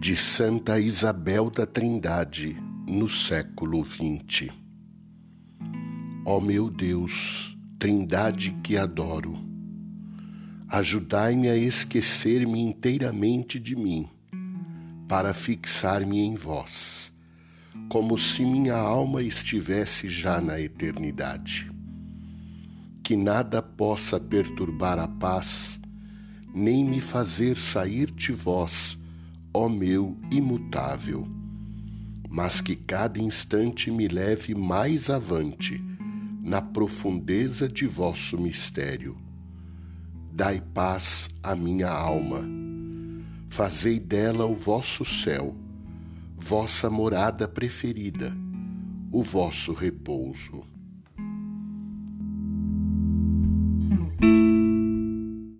de Santa Isabel da Trindade no século XX. Ó meu Deus, Trindade que adoro, ajudai-me a esquecer-me inteiramente de mim, para fixar-me em vós, como se minha alma estivesse já na eternidade. Que nada possa perturbar a paz, nem me fazer sair de vós ó meu imutável, mas que cada instante me leve mais avante na profundeza de vosso mistério. Dai paz à minha alma, fazei dela o vosso céu, vossa morada preferida, o vosso repouso.